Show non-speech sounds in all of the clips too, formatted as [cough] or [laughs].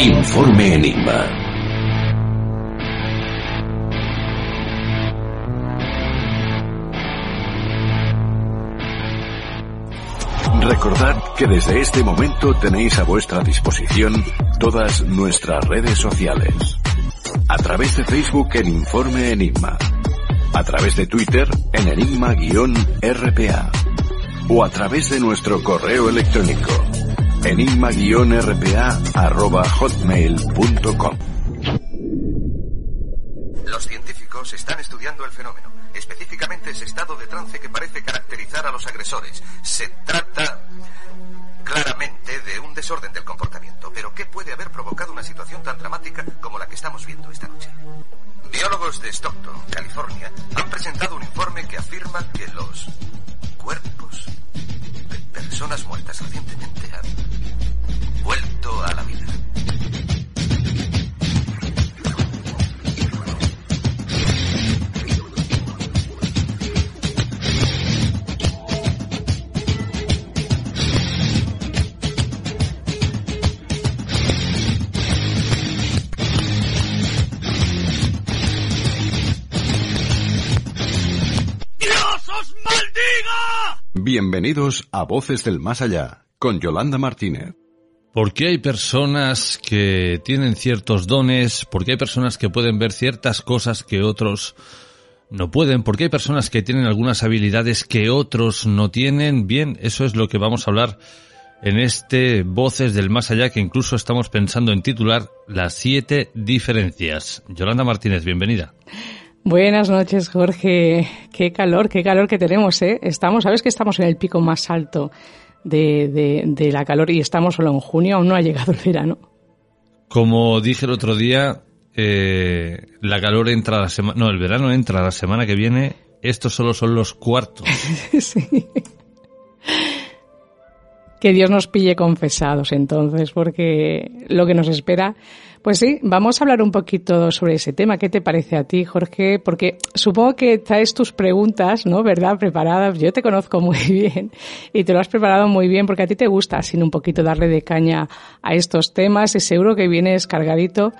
Informe Enigma. Recordad que desde este momento tenéis a vuestra disposición todas nuestras redes sociales. A través de Facebook en Informe Enigma. A través de Twitter en Enigma-RPA. O a través de nuestro correo electrónico enigma-rpa.hotmail.com Los científicos están estudiando el fenómeno, específicamente ese estado de trance que parece caracterizar a los agresores. Se trata claramente de un desorden del comportamiento, pero ¿qué puede haber provocado una situación tan dramática como la que estamos viendo esta noche? Biólogos de Stockton, California, han presentado un informe que afirma que los cuerpos de personas muertas recientemente han a la vida. Bienvenidos a Voces del Más Allá con Yolanda Martínez. ¿Por qué hay personas que tienen ciertos dones? ¿Por qué hay personas que pueden ver ciertas cosas que otros no pueden? ¿Por qué hay personas que tienen algunas habilidades que otros no tienen? Bien, eso es lo que vamos a hablar en este Voces del Más Allá que incluso estamos pensando en titular Las siete diferencias. Yolanda Martínez, bienvenida. Buenas noches, Jorge. Qué calor, qué calor que tenemos, ¿eh? Estamos, sabes que estamos en el pico más alto de, de, de la calor y estamos solo en junio, aún no ha llegado el verano. Como dije el otro día, eh, la calor entra la semana, no, el verano entra la semana que viene. Estos solo son los cuartos. [laughs] sí. Que Dios nos pille confesados entonces, porque lo que nos espera. Pues sí, vamos a hablar un poquito sobre ese tema. ¿Qué te parece a ti, Jorge? Porque supongo que traes tus preguntas, ¿no? ¿Verdad? Preparadas. Yo te conozco [laughs] muy bien y te lo has preparado muy bien porque a ti te gusta así un poquito darle de caña a estos temas y seguro que vienes cargadito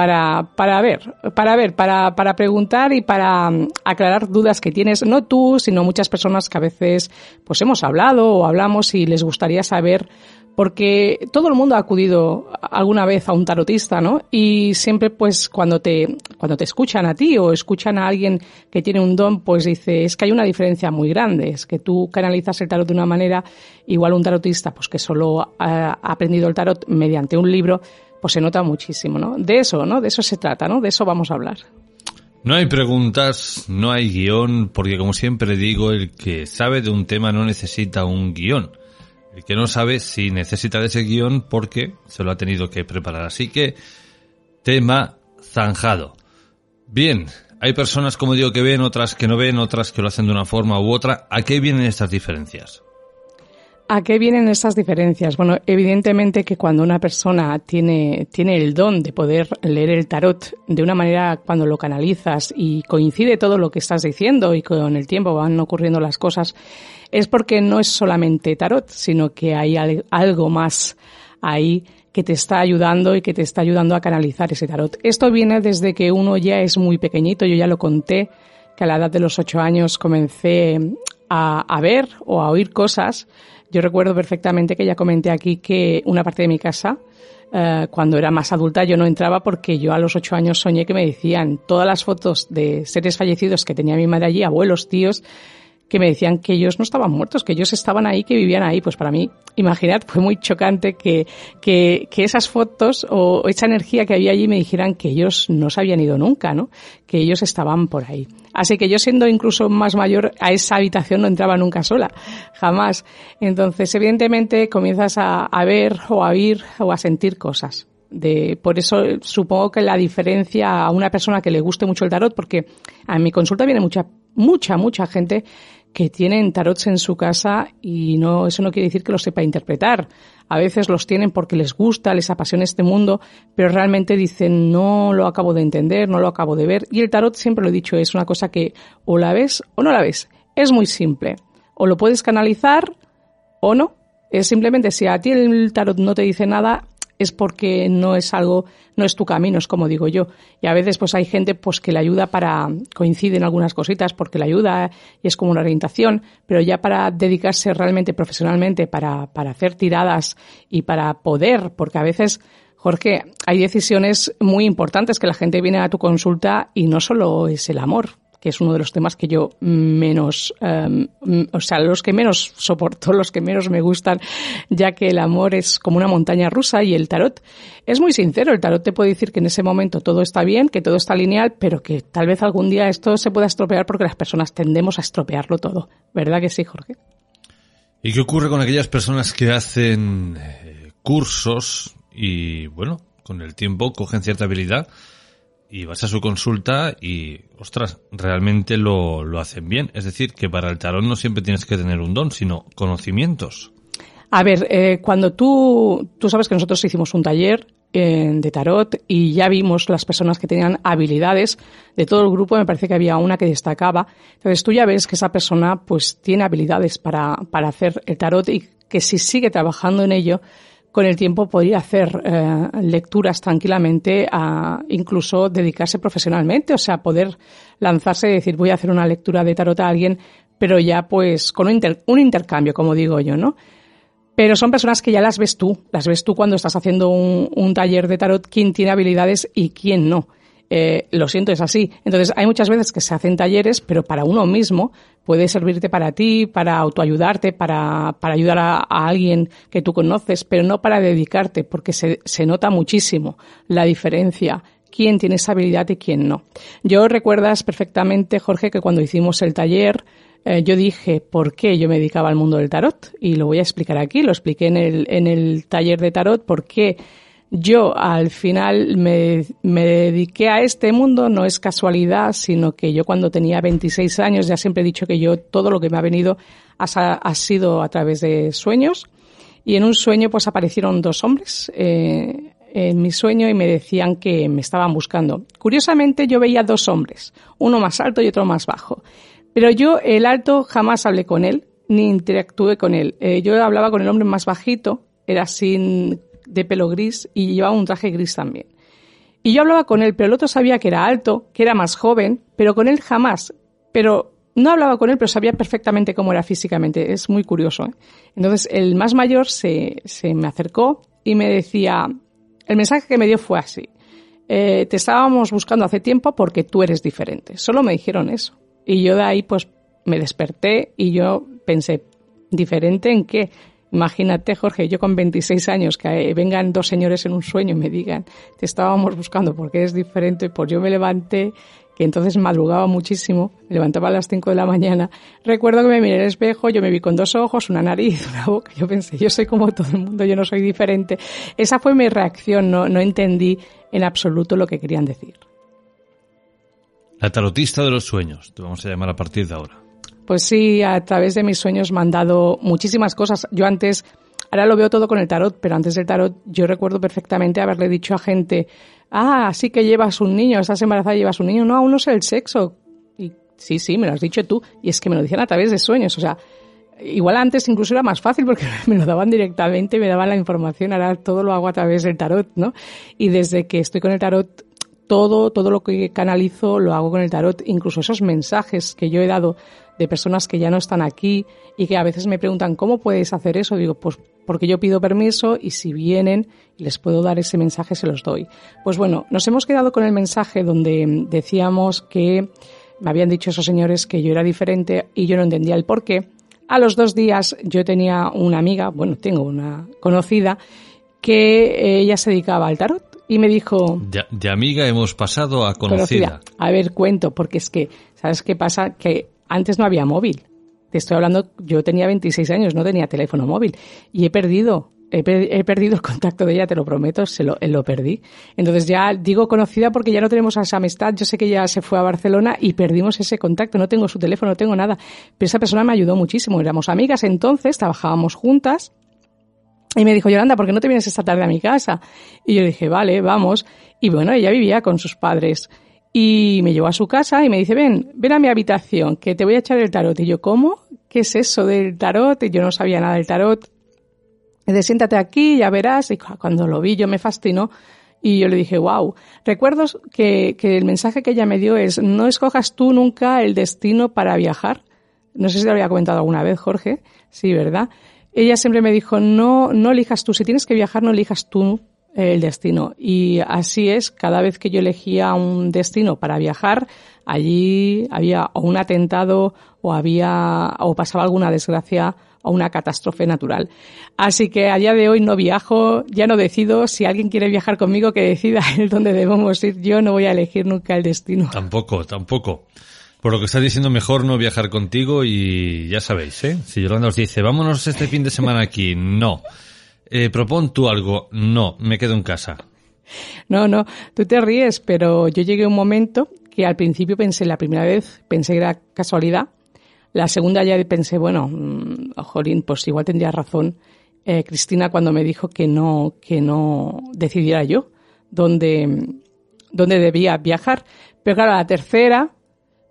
para, para ver, para ver, para, para preguntar y para um, aclarar dudas que tienes, no tú, sino muchas personas que a veces pues hemos hablado o hablamos y les gustaría saber porque todo el mundo ha acudido alguna vez a un tarotista, ¿no? Y siempre, pues, cuando te, cuando te escuchan a ti o escuchan a alguien que tiene un don, pues dice, es que hay una diferencia muy grande, es que tú canalizas el tarot de una manera, igual un tarotista, pues que solo ha aprendido el tarot mediante un libro, pues se nota muchísimo, ¿no? De eso, ¿no? De eso se trata, ¿no? De eso vamos a hablar. No hay preguntas, no hay guion, porque como siempre digo, el que sabe de un tema no necesita un guion. El que no sabe si necesita de ese guion porque se lo ha tenido que preparar. Así que, tema zanjado. Bien, hay personas, como digo, que ven, otras que no ven, otras que lo hacen de una forma u otra. ¿A qué vienen estas diferencias? ¿A qué vienen estas diferencias? Bueno, evidentemente que cuando una persona tiene, tiene el don de poder leer el tarot de una manera cuando lo canalizas y coincide todo lo que estás diciendo y con el tiempo van ocurriendo las cosas, es porque no es solamente tarot, sino que hay algo más ahí que te está ayudando y que te está ayudando a canalizar ese tarot. Esto viene desde que uno ya es muy pequeñito, yo ya lo conté, que a la edad de los ocho años comencé a ver o a oír cosas yo recuerdo perfectamente que ya comenté aquí que una parte de mi casa, eh, cuando era más adulta, yo no entraba porque yo a los ocho años soñé que me decían todas las fotos de seres fallecidos que tenía mi madre allí, abuelos, tíos, que me decían que ellos no estaban muertos, que ellos estaban ahí, que vivían ahí. Pues para mí, imaginad, fue muy chocante que, que, que esas fotos o esa energía que había allí me dijeran que ellos no se habían ido nunca, ¿no? Que ellos estaban por ahí. Así que yo siendo incluso más mayor, a esa habitación no entraba nunca sola, jamás. Entonces, evidentemente, comienzas a, ver o a oír o a sentir cosas. De, por eso supongo que la diferencia a una persona que le guste mucho el tarot, porque a mi consulta viene mucha, mucha, mucha gente que tienen tarots en su casa y no, eso no quiere decir que los sepa interpretar. A veces los tienen porque les gusta, les apasiona este mundo, pero realmente dicen no lo acabo de entender, no lo acabo de ver. Y el tarot, siempre lo he dicho, es una cosa que o la ves o no la ves. Es muy simple. O lo puedes canalizar o no. Es simplemente si a ti el tarot no te dice nada, es porque no es algo, no es tu camino, es como digo yo. Y a veces pues hay gente pues que le ayuda para, coincide en algunas cositas porque le ayuda y es como una orientación, pero ya para dedicarse realmente profesionalmente, para, para hacer tiradas y para poder, porque a veces Jorge, hay decisiones muy importantes que la gente viene a tu consulta y no solo es el amor, que es uno de los temas que yo menos, em, o sea, los que menos soporto, [laughs] los que menos me gustan, ya que el amor es como una montaña rusa y el tarot es muy sincero. El tarot te puede decir que en ese momento todo está bien, que todo está lineal, pero que tal vez algún día esto se pueda estropear porque las personas tendemos a estropearlo todo. ¿Verdad que sí, Jorge? ¿Y qué ocurre con aquellas personas que hacen eh, cursos y, bueno, con el tiempo cogen cierta habilidad? Y vas a su consulta y, ostras, realmente lo, lo hacen bien. Es decir, que para el tarot no siempre tienes que tener un don, sino conocimientos. A ver, eh, cuando tú, tú sabes que nosotros hicimos un taller eh, de tarot y ya vimos las personas que tenían habilidades de todo el grupo, me parece que había una que destacaba. Entonces tú ya ves que esa persona pues tiene habilidades para, para hacer el tarot y que si sigue trabajando en ello, con el tiempo podría hacer eh, lecturas tranquilamente, a incluso dedicarse profesionalmente, o sea, poder lanzarse y decir voy a hacer una lectura de tarot a alguien, pero ya pues con un, intercambio, como digo yo, ¿no? Pero son personas que ya las ves tú, las ves tú cuando estás haciendo un, un taller de tarot, quién tiene habilidades y quién no. Eh, lo siento, es así. Entonces, hay muchas veces que se hacen talleres, pero para uno mismo puede servirte para ti, para autoayudarte, para, para ayudar a, alguien que tú conoces, pero no para dedicarte, porque se, se nota muchísimo la diferencia quién tiene esa habilidad y quién no. Yo recuerdas perfectamente, Jorge, que cuando hicimos el taller, eh, yo dije por qué yo me dedicaba al mundo del tarot y lo voy a explicar aquí, lo expliqué en el, en el taller de tarot, por qué yo al final me, me, dediqué a este mundo, no es casualidad, sino que yo cuando tenía 26 años ya siempre he dicho que yo todo lo que me ha venido ha, ha sido a través de sueños y en un sueño pues aparecieron dos hombres eh, en mi sueño y me decían que me estaban buscando. Curiosamente yo veía dos hombres, uno más alto y otro más bajo. Pero yo el alto jamás hablé con él ni interactué con él. Eh, yo hablaba con el hombre más bajito, era sin de pelo gris y llevaba un traje gris también. Y yo hablaba con él, pero el otro sabía que era alto, que era más joven, pero con él jamás. Pero no hablaba con él, pero sabía perfectamente cómo era físicamente. Es muy curioso. ¿eh? Entonces, el más mayor se, se, me acercó y me decía, el mensaje que me dio fue así. Eh, te estábamos buscando hace tiempo porque tú eres diferente. Solo me dijeron eso. Y yo de ahí, pues, me desperté y yo pensé, ¿diferente en qué? Imagínate, Jorge, yo con 26 años, que vengan dos señores en un sueño y me digan, te estábamos buscando porque es diferente, pues yo me levanté, que entonces madrugaba muchísimo, me levantaba a las 5 de la mañana. Recuerdo que me miré el espejo, yo me vi con dos ojos, una nariz, [laughs] una boca, yo pensé, yo soy como todo el mundo, yo no soy diferente. Esa fue mi reacción, no, no entendí en absoluto lo que querían decir. La tarotista de los sueños, te vamos a llamar a partir de ahora. Pues sí, a través de mis sueños me han dado muchísimas cosas. Yo antes, ahora lo veo todo con el tarot, pero antes del tarot yo recuerdo perfectamente haberle dicho a gente, ah, sí que llevas un niño, estás embarazada y llevas un niño. No, aún no sé el sexo. Y sí, sí, me lo has dicho tú. Y es que me lo decían a través de sueños. O sea, igual antes incluso era más fácil porque [laughs] me lo daban directamente, me daban la información. Ahora todo lo hago a través del tarot, ¿no? Y desde que estoy con el tarot todo, todo lo que canalizo lo hago con el tarot, incluso esos mensajes que yo he dado de personas que ya no están aquí y que a veces me preguntan, ¿cómo puedes hacer eso? Digo, pues porque yo pido permiso y si vienen y les puedo dar ese mensaje, se los doy. Pues bueno, nos hemos quedado con el mensaje donde decíamos que me habían dicho esos señores que yo era diferente y yo no entendía el por qué. A los dos días yo tenía una amiga, bueno, tengo una conocida, que ella se dedicaba al tarot y me dijo... De, amiga hemos pasado a conocida. A ver, cuento, porque es que, ¿sabes qué pasa? Que antes no había móvil. Te estoy hablando, yo tenía 26 años, no tenía teléfono móvil. Y he perdido, he, perdido el contacto de ella, te lo prometo, se lo, perdí. Entonces ya digo conocida porque ya no tenemos esa amistad. Yo sé que ella se fue a Barcelona y perdimos ese contacto. No tengo su teléfono, no tengo nada. Pero esa persona me ayudó muchísimo. Éramos amigas entonces, trabajábamos juntas. Y me dijo, Yolanda, ¿por qué no te vienes esta tarde a mi casa? Y yo dije, vale, vamos. Y bueno, ella vivía con sus padres. Y me llevó a su casa y me dice, ven, ven a mi habitación, que te voy a echar el tarot. Y yo, ¿cómo? ¿Qué es eso del tarot? Y yo no sabía nada del tarot. dice, siéntate aquí, ya verás. Y cuando lo vi yo me fascinó y yo le dije, wow. Recuerdo que, que el mensaje que ella me dio es, no escojas tú nunca el destino para viajar. No sé si te lo había comentado alguna vez, Jorge. Sí, ¿verdad? Ella siempre me dijo, no, no elijas tú. Si tienes que viajar, no elijas tú el destino. Y así es, cada vez que yo elegía un destino para viajar, allí había o un atentado o había, o pasaba alguna desgracia o una catástrofe natural. Así que a día de hoy no viajo, ya no decido. Si alguien quiere viajar conmigo, que decida [laughs] el dónde debemos ir. Yo no voy a elegir nunca el destino. Tampoco, tampoco. Por lo que está diciendo, mejor no viajar contigo y ya sabéis, ¿eh? Si Yolanda os dice, vámonos este fin de semana aquí, no. Eh, propon tú algo, no, me quedo en casa. No, no, tú te ríes, pero yo llegué a un momento que al principio pensé, la primera vez pensé que era casualidad, la segunda ya pensé, bueno, mmm, jolín, pues igual tendría razón eh, Cristina cuando me dijo que no, que no decidiera yo dónde, dónde debía viajar. Pero claro, la tercera,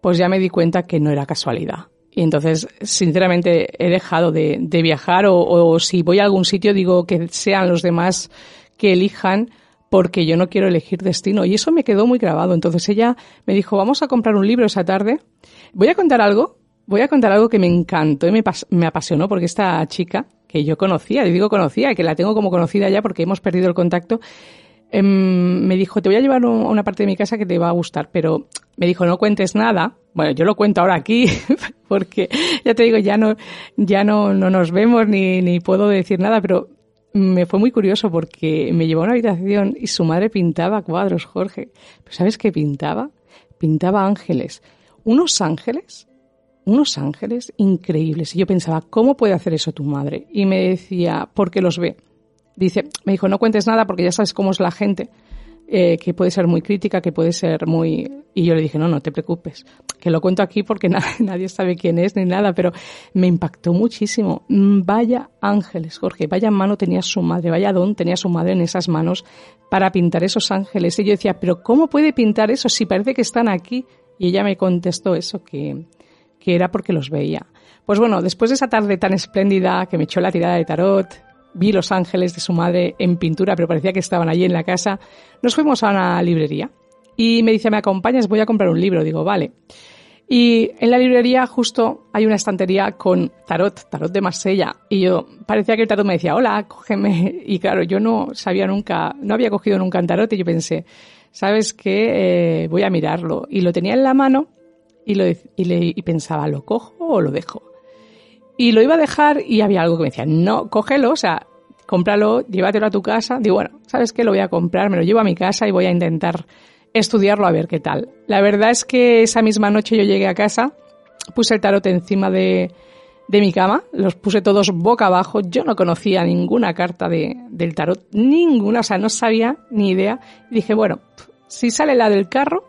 pues ya me di cuenta que no era casualidad. Y entonces, sinceramente, he dejado de, de viajar o, o, si voy a algún sitio digo que sean los demás que elijan porque yo no quiero elegir destino. Y eso me quedó muy grabado. Entonces ella me dijo, vamos a comprar un libro esa tarde. Voy a contar algo, voy a contar algo que me encantó y me, me apasionó porque esta chica que yo conocía, y digo conocía, que la tengo como conocida ya porque hemos perdido el contacto, eh, me dijo, te voy a llevar a una parte de mi casa que te va a gustar, pero me dijo, no cuentes nada. Bueno, yo lo cuento ahora aquí, [laughs] porque ya te digo, ya no, ya no, no nos vemos ni, ni puedo decir nada, pero me fue muy curioso porque me llevó a una habitación y su madre pintaba cuadros, Jorge. ¿Pero sabes qué pintaba? Pintaba ángeles. Unos ángeles, unos ángeles increíbles. Y yo pensaba, ¿cómo puede hacer eso tu madre? Y me decía, porque los ve dice, me dijo, no cuentes nada porque ya sabes cómo es la gente, eh, que puede ser muy crítica, que puede ser muy... Y yo le dije, no, no te preocupes, que lo cuento aquí porque [laughs] na nadie sabe quién es ni nada, pero me impactó muchísimo. Mm, vaya ángeles, Jorge, vaya mano tenía su madre, vaya don tenía su madre en esas manos para pintar esos ángeles. Y yo decía, pero ¿cómo puede pintar eso si parece que están aquí? Y ella me contestó eso, que, que era porque los veía. Pues bueno, después de esa tarde tan espléndida que me echó la tirada de tarot, vi los ángeles de su madre en pintura, pero parecía que estaban allí en la casa. Nos fuimos a una librería y me dice, ¿me acompañas? Voy a comprar un libro. Digo, vale. Y en la librería justo hay una estantería con tarot, tarot de Marsella. Y yo parecía que el tarot me decía, hola, cógeme. [laughs] Y claro, yo no sabía nunca, no había cogido nunca un tarot y yo pensé, ¿sabes qué? Eh, voy a mirarlo. Y lo tenía en la mano y, lo, y, le, y pensaba, ¿lo cojo o lo dejo? Y lo iba a dejar y había algo que me decía, no, cógelo, o sea, cómpralo, llévatelo a tu casa. Digo, bueno, ¿sabes qué? Lo voy a comprar, me lo llevo a mi casa y voy a intentar estudiarlo a ver qué tal. La verdad es que esa misma noche yo llegué a casa, puse el tarot encima de, de mi cama, los puse todos boca abajo, yo no conocía ninguna carta de, del tarot, ninguna, o sea, no sabía ni idea. Y dije, bueno, si sale la del carro,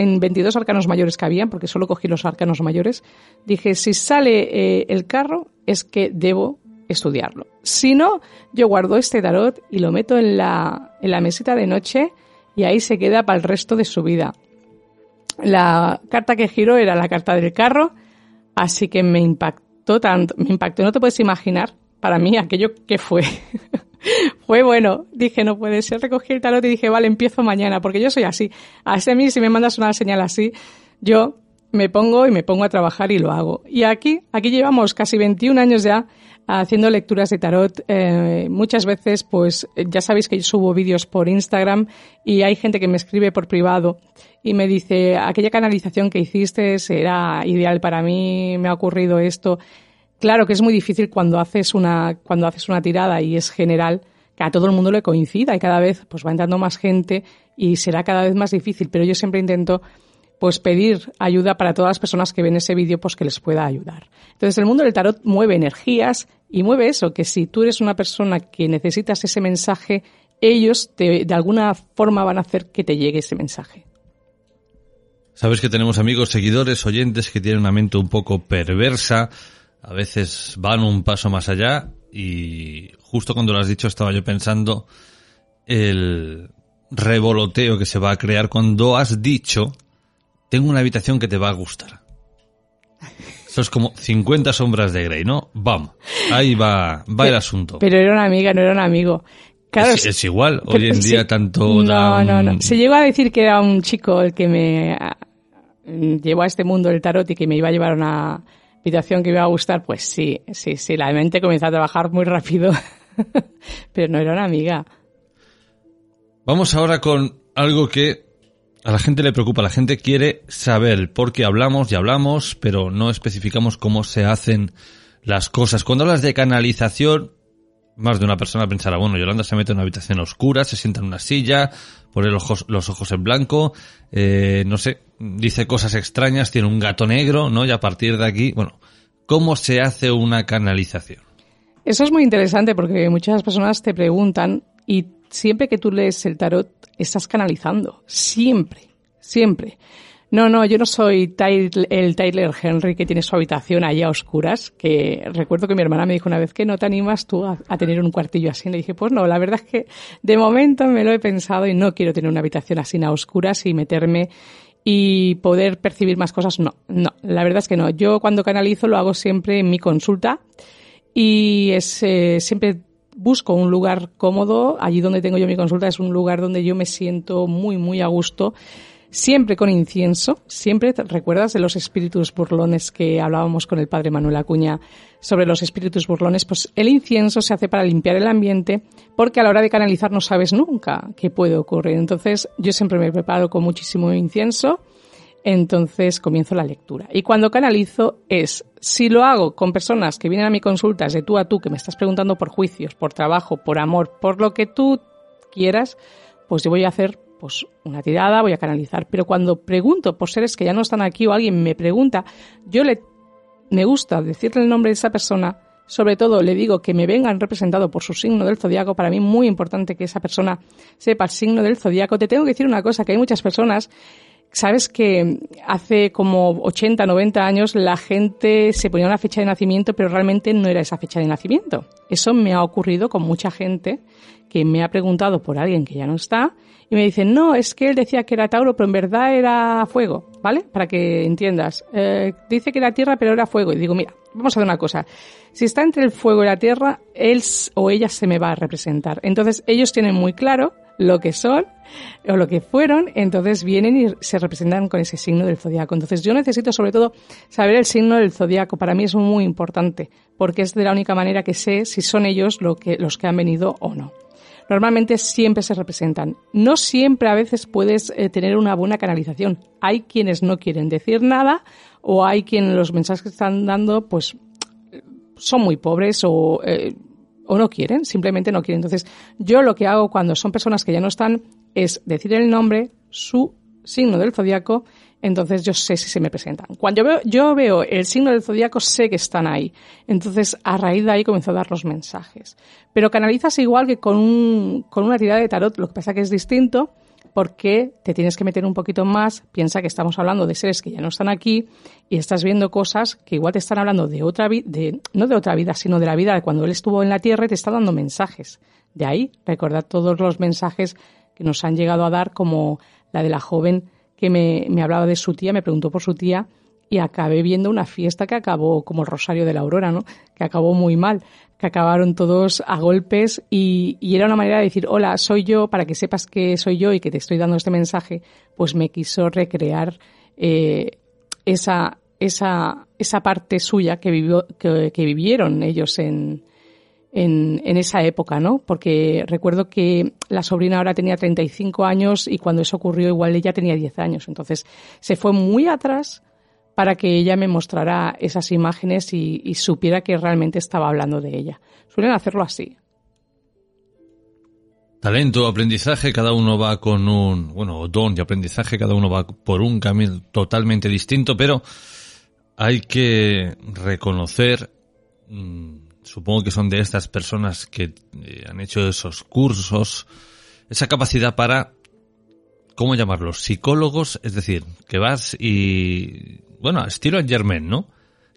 en 22 arcanos mayores que habían, porque solo cogí los arcanos mayores, dije, si sale eh, el carro, es que debo estudiarlo. Si no, yo guardo este tarot y lo meto en la, en la mesita de noche y ahí se queda para el resto de su vida. La carta que giró era la carta del carro, así que me impactó tanto, me impactó, no te puedes imaginar para mí aquello que fue. [laughs] [laughs] fue bueno. Dije, no puede ser. Recogí el tarot y dije, vale, empiezo mañana, porque yo soy así. Así a mí, si me mandas una señal así, yo me pongo y me pongo a trabajar y lo hago. Y aquí, aquí llevamos casi 21 años ya haciendo lecturas de tarot. Eh, muchas veces, pues, ya sabéis que yo subo vídeos por Instagram y hay gente que me escribe por privado y me dice, aquella canalización que hiciste era ideal para mí, me ha ocurrido esto. Claro que es muy difícil cuando haces una, cuando haces una tirada y es general, que a todo el mundo le coincida y cada vez pues va entrando más gente y será cada vez más difícil, pero yo siempre intento pues pedir ayuda para todas las personas que ven ese vídeo pues que les pueda ayudar. Entonces el mundo del tarot mueve energías y mueve eso, que si tú eres una persona que necesitas ese mensaje, ellos te, de alguna forma van a hacer que te llegue ese mensaje. Sabes que tenemos amigos, seguidores, oyentes que tienen una mente un poco perversa, a veces van un paso más allá y justo cuando lo has dicho estaba yo pensando el revoloteo que se va a crear cuando has dicho tengo una habitación que te va a gustar. [laughs] Eso es como 50 sombras de Grey, ¿no? Vamos, ahí va, va el asunto. Pero era una amiga, no era un amigo. Claro, es, es igual, hoy en sí. día tanto No, dan- no, no. Se llegó a decir que era un chico el que me llevó a este mundo del tarot y que me iba a llevar a una habitación que me iba a gustar. Pues sí, sí, sí. La mente comenzó a trabajar muy rápido. [laughs] Pero no era una amiga. Vamos ahora con algo que a la gente le preocupa. La gente quiere saber por qué hablamos y hablamos, pero no especificamos cómo se hacen las cosas. Cuando hablas de canalización, más de una persona pensará, bueno, Yolanda se mete en una habitación oscura, se sienta en una silla, pone los ojos, los ojos en blanco, eh, no sé, dice cosas extrañas, tiene un gato negro, ¿no? Y a partir de aquí, bueno, ¿cómo se hace una canalización? Eso es muy interesante porque muchas personas te preguntan y siempre que tú lees el tarot estás canalizando. Siempre, siempre. No, no, yo no soy el Tyler Henry que tiene su habitación allá a oscuras, que recuerdo que mi hermana me dijo una vez que no te animas tú a, a tener un cuartillo así. Le dije, pues no, la verdad es que de momento me lo he pensado y no quiero tener una habitación así a oscuras y meterme y poder percibir más cosas. No, no, la verdad es que no. Yo cuando canalizo lo hago siempre en mi consulta y es eh, siempre busco un lugar cómodo. Allí donde tengo yo mi consulta es un lugar donde yo me siento muy, muy a gusto. Siempre con incienso, siempre, ¿te ¿recuerdas de los espíritus burlones que hablábamos con el padre Manuel Acuña sobre los espíritus burlones? Pues el incienso se hace para limpiar el ambiente porque a la hora de canalizar no sabes nunca qué puede ocurrir. Entonces yo siempre me preparo con muchísimo incienso, entonces comienzo la lectura. Y cuando canalizo es, si lo hago con personas que vienen a mi consulta, de tú a tú, que me estás preguntando por juicios, por trabajo, por amor, por lo que tú quieras, pues yo voy a hacer pues una tirada, voy a canalizar. Pero cuando pregunto por seres que ya no están aquí o alguien me pregunta, yo le me gusta decirle el nombre de esa persona, sobre todo le digo que me vengan representado por su signo del zodiaco, para mí muy importante que esa persona sepa el signo del zodiaco. Te tengo que decir una cosa, que hay muchas personas Sabes que hace como 80, 90 años la gente se ponía una fecha de nacimiento, pero realmente no era esa fecha de nacimiento. Eso me ha ocurrido con mucha gente que me ha preguntado por alguien que ya no está y me dicen, no, es que él decía que era Tauro, pero en verdad era fuego, ¿vale? Para que entiendas. Eh, dice que era tierra, pero era fuego. Y digo, mira, vamos a hacer una cosa. Si está entre el fuego y la tierra, él o ella se me va a representar. Entonces, ellos tienen muy claro lo que son o lo que fueron, entonces vienen y se representan con ese signo del zodiaco. Entonces yo necesito sobre todo saber el signo del zodiaco. Para mí es muy importante porque es de la única manera que sé si son ellos los que han venido o no. Normalmente siempre se representan. No siempre a veces puedes eh, tener una buena canalización. Hay quienes no quieren decir nada o hay quienes los mensajes que están dando pues son muy pobres o eh, o no quieren, simplemente no quieren. Entonces, yo lo que hago cuando son personas que ya no están es decir el nombre, su signo del zodiaco, entonces yo sé si se me presentan. Cuando yo veo, yo veo el signo del zodiaco, sé que están ahí. Entonces, a raíz de ahí comienzo a dar los mensajes. Pero canalizas igual que con, un, con una tirada de tarot, lo que pasa que es distinto porque te tienes que meter un poquito más. Piensa que estamos hablando de seres que ya no están aquí y estás viendo cosas que igual te están hablando de otra vida, no de otra vida, sino de la vida de cuando él estuvo en la tierra y te está dando mensajes. De ahí, recordad todos los mensajes que nos han llegado a dar, como la de la joven que me, me hablaba de su tía, me preguntó por su tía y acabé viendo una fiesta que acabó como el Rosario de la Aurora, ¿no? Que acabó muy mal, que acabaron todos a golpes y, era una manera de decir, hola, soy yo, para que sepas que soy yo y que te estoy dando este mensaje, pues me quiso recrear eh, esa, esa, esa parte suya que, vivió, que, vivieron ellos en, en, en, esa época, ¿no? Porque recuerdo que la sobrina ahora tenía 35 años y cuando eso ocurrió igual ella tenía 10 años. Entonces se fue muy atrás para que ella me mostrara esas imágenes y, y, supiera que realmente estaba hablando de ella. Suelen hacerlo así. Talento, aprendizaje, cada uno va con un, bueno, don de aprendizaje, cada uno va por un camino totalmente distinto, pero hay que reconocer, mmm, supongo que son de estas personas que eh, han hecho esos cursos, esa capacidad para, ¿cómo llamarlos? Psicólogos, es decir, que vas y bueno, estilo en Germain, ¿no?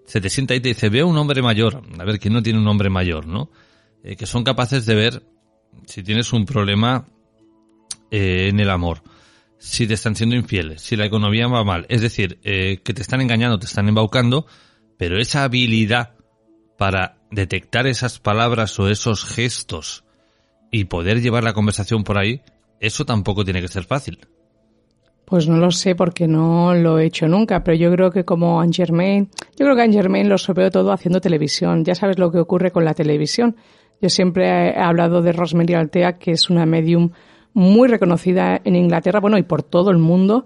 Se te sienta y te dice, veo un hombre mayor, a ver, ¿quién no tiene un hombre mayor, no? Eh, que son capaces de ver si tienes un problema eh, en el amor, si te están siendo infieles, si la economía va mal, es decir, eh, que te están engañando, te están embaucando, pero esa habilidad para detectar esas palabras o esos gestos y poder llevar la conversación por ahí, eso tampoco tiene que ser fácil. Pues no lo sé porque no lo he hecho nunca, pero yo creo que como Anne Germain, yo creo que Anne Germain lo sorprendió todo haciendo televisión. Ya sabes lo que ocurre con la televisión. Yo siempre he hablado de Rosemary Altea, que es una medium muy reconocida en Inglaterra, bueno, y por todo el mundo.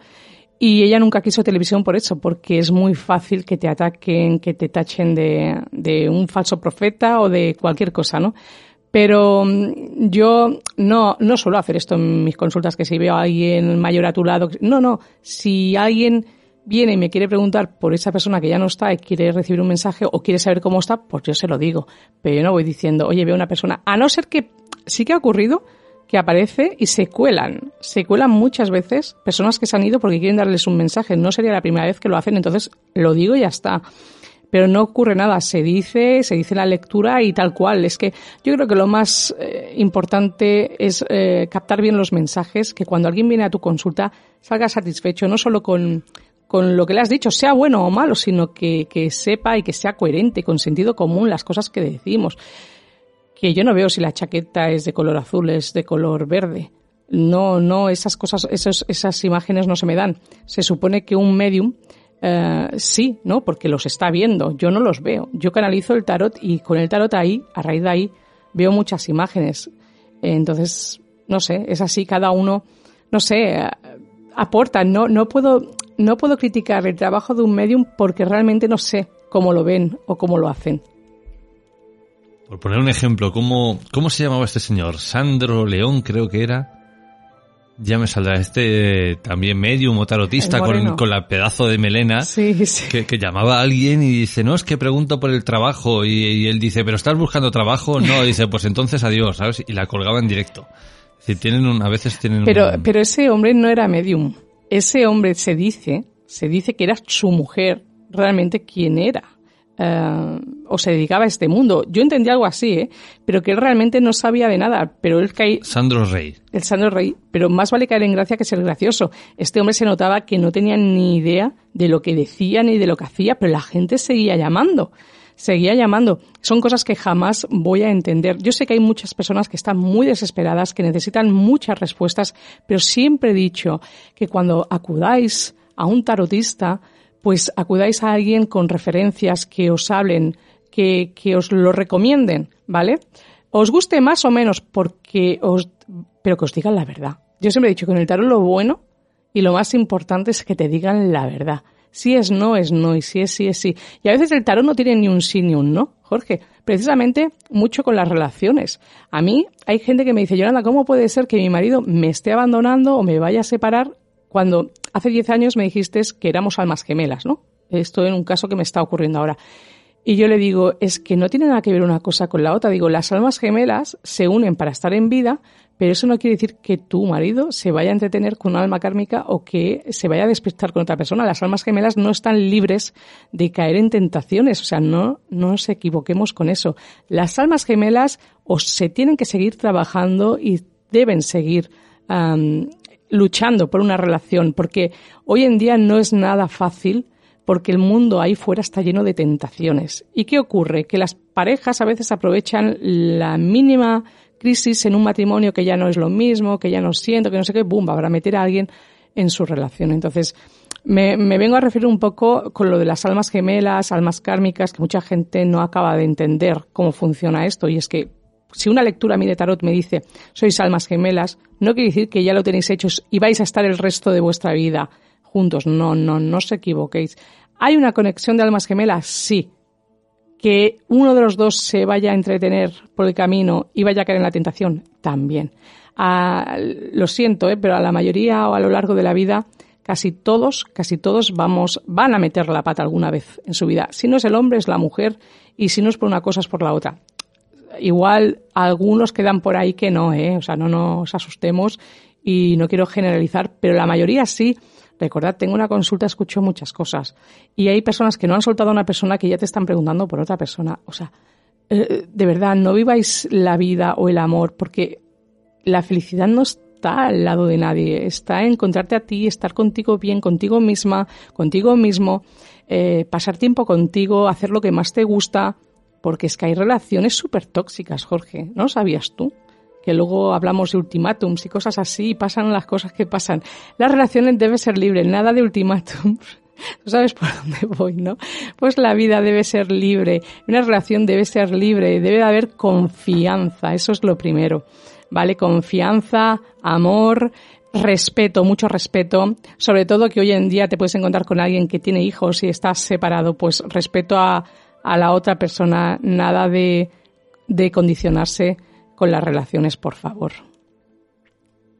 Y ella nunca quiso televisión por eso, porque es muy fácil que te ataquen, que te tachen de, de un falso profeta o de cualquier cosa, ¿no? Pero mm, yo no, no suelo hacer esto en mis consultas, que si veo a alguien mayor a tu lado. No, no. Si alguien viene y me quiere preguntar por esa persona que ya no está y quiere recibir un mensaje o quiere saber cómo está, pues yo se lo digo. Pero yo no voy diciendo, oye, veo una persona. A no ser que sí que ha ocurrido que aparece y se cuelan. Se cuelan muchas veces personas que se han ido porque quieren darles un mensaje. No sería la primera vez que lo hacen, entonces lo digo y ya está pero no ocurre nada. Se dice, se dice la lectura y tal cual. Es que yo creo que lo más eh, importante es eh, captar bien los mensajes, que cuando alguien viene a tu consulta salga satisfecho, no solo con, con lo que le has dicho, sea bueno o malo, sino que, que sepa y que sea coherente, con sentido común las cosas que decimos. Que yo no veo si la chaqueta es de color azul, es de color verde. No, no, esas cosas, esas imágenes no se me dan. Se supone que un medium eh, sí, ¿no? Porque los está viendo, yo no los veo. Yo canalizo el tarot y con el tarot ahí, a raíz de ahí, veo muchas imágenes. Entonces, no sé, es así, cada uno, no sé, eh, aporta. No, no puedo, no puedo criticar el trabajo de un medium porque realmente no sé cómo lo ven o cómo lo hacen. Por poner un ejemplo, ¿cómo, cómo se llamaba este señor? Sandro León, creo que era. Ya me saldrá este también medium o tarotista con, con, la pedazo de melena Que, llamaba a alguien y dice, no, es que pregunto por el trabajo y, él dice, pero estás buscando trabajo, no, [laughs] dice, pues entonces adiós, ¿sabes? Y la colgaba en directo. Decir, tienen un, a veces tienen pero, Pero ese hombre no era medium. Ese hombre se dice, se dice que era su mujer realmente quien era. Eh, o se dedicaba a este mundo. Yo entendí algo así, ¿eh? pero que él realmente no sabía de nada. Pero él caí. Sandro Rey. El Sandro Rey. Pero más vale caer en gracia que ser gracioso. Este hombre se notaba que no tenía ni idea de lo que decía ni de lo que hacía, pero la gente seguía llamando. Seguía llamando. Son cosas que jamás voy a entender. Yo sé que hay muchas personas que están muy desesperadas, que necesitan muchas respuestas, pero siempre he dicho que cuando acudáis a un tarotista, pues acudáis a alguien con referencias que os hablen, que, que os lo recomienden, ¿vale? Os guste más o menos, porque os, pero que os digan la verdad. Yo siempre he dicho que en el tarot lo bueno y lo más importante es que te digan la verdad. Si es no, es no, y si es sí, es sí. Y a veces el tarot no tiene ni un sí ni un no, Jorge. Precisamente mucho con las relaciones. A mí hay gente que me dice, Yolanda, ¿cómo puede ser que mi marido me esté abandonando o me vaya a separar cuando hace 10 años me dijiste que éramos almas gemelas, ¿no? Esto en un caso que me está ocurriendo ahora. Y yo le digo, es que no tiene nada que ver una cosa con la otra. Digo, las almas gemelas se unen para estar en vida, pero eso no quiere decir que tu marido se vaya a entretener con una alma kármica o que se vaya a despertar con otra persona. Las almas gemelas no están libres de caer en tentaciones. O sea, no, no nos equivoquemos con eso. Las almas gemelas o se tienen que seguir trabajando y deben seguir luchando por una relación, porque hoy en día no es nada fácil porque el mundo ahí fuera está lleno de tentaciones. ¿Y qué ocurre? Que las parejas a veces aprovechan la mínima crisis en un matrimonio que ya no es lo mismo, que ya no siento, que no sé qué, boom, para meter a alguien en su relación. Entonces, me, me, vengo a referir un poco con lo de las almas gemelas, almas kármicas, que mucha gente no acaba de entender cómo funciona esto. Y es que si una lectura a mí de tarot me dice sois almas gemelas, no quiere decir que ya lo tenéis hecho y vais a estar el resto de vuestra vida juntos. No, no, no os equivoquéis. ¿Hay una conexión de almas gemelas? Sí. Que uno de los dos se vaya a entretener por el camino y vaya a caer en la tentación, también. Ah, lo siento, ¿eh? pero a la mayoría o a lo largo de la vida, casi todos, casi todos vamos, van a meter la pata alguna vez en su vida. Si no es el hombre, es la mujer, y si no es por una cosa, es por la otra igual algunos quedan por ahí que no, ¿eh? O sea, no nos asustemos y no quiero generalizar, pero la mayoría sí. Recordad, tengo una consulta, escucho muchas cosas. Y hay personas que no han soltado a una persona que ya te están preguntando por otra persona. O sea, eh, de verdad, no viváis la vida o el amor, porque la felicidad no, está al lado de nadie, está en encontrarte a ti, estar contigo bien, contigo misma, contigo mismo, eh, pasar tiempo contigo, hacer lo que más te gusta, porque es que hay relaciones súper tóxicas, Jorge, ¿no sabías tú? que luego hablamos de ultimátums y cosas así, y pasan las cosas que pasan. Las relaciones deben ser libres, nada de ultimátums. [laughs] Tú sabes por dónde voy, ¿no? Pues la vida debe ser libre, una relación debe ser libre, debe haber confianza, eso es lo primero, ¿vale? Confianza, amor, respeto, mucho respeto, sobre todo que hoy en día te puedes encontrar con alguien que tiene hijos y estás separado, pues respeto a, a la otra persona, nada de, de condicionarse con las relaciones, por favor.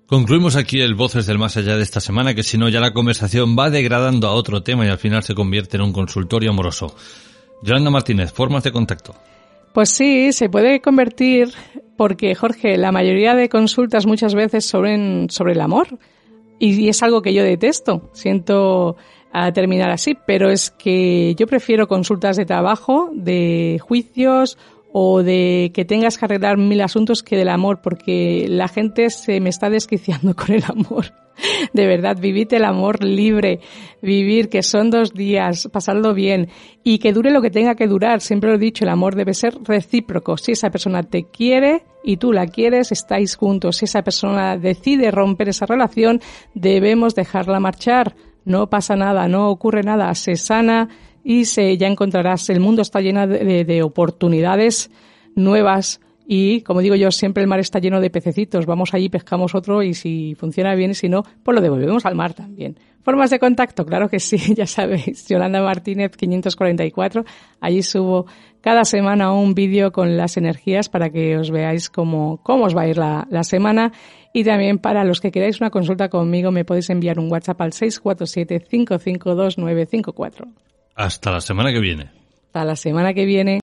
Concluimos aquí el Voces del Más Allá de esta semana, que si no ya la conversación va degradando a otro tema y al final se convierte en un consultorio amoroso. Yolanda Martínez, formas de contacto. Pues sí, se puede convertir porque, Jorge, la mayoría de consultas muchas veces sobre, sobre el amor y es algo que yo detesto. Siento a terminar así, pero es que yo prefiero consultas de trabajo, de juicios o de que tengas que arreglar mil asuntos que del amor, porque la gente se me está desquiciando [laughs] con el amor. De verdad, vivid el amor libre, vivir que son dos días, pasarlo bien y que dure lo que tenga que durar. Siempre lo he dicho, el amor debe ser recíproco. Si esa persona te quiere y tú la quieres, estáis juntos. Si esa persona decide romper esa relación, debemos dejarla marchar. No pasa nada, no ocurre nada, se sana y se, ya encontrarás, el mundo está lleno de, oportunidades nuevas y, como digo yo, siempre el mar está lleno de pececitos. Vamos allí, pescamos otro y si funciona bien y si no, pues lo devolvemos al mar también. Formas de contacto, claro que sí, [laughs] ya sabéis. Yolanda Martínez 544. Allí subo cada semana un vídeo con las energías para que os veáis cómo, cómo os va a ir la, la semana. Y también para los que queráis una consulta conmigo me podéis enviar un WhatsApp al 647 552 954. Hasta la semana que viene. Hasta la semana que viene.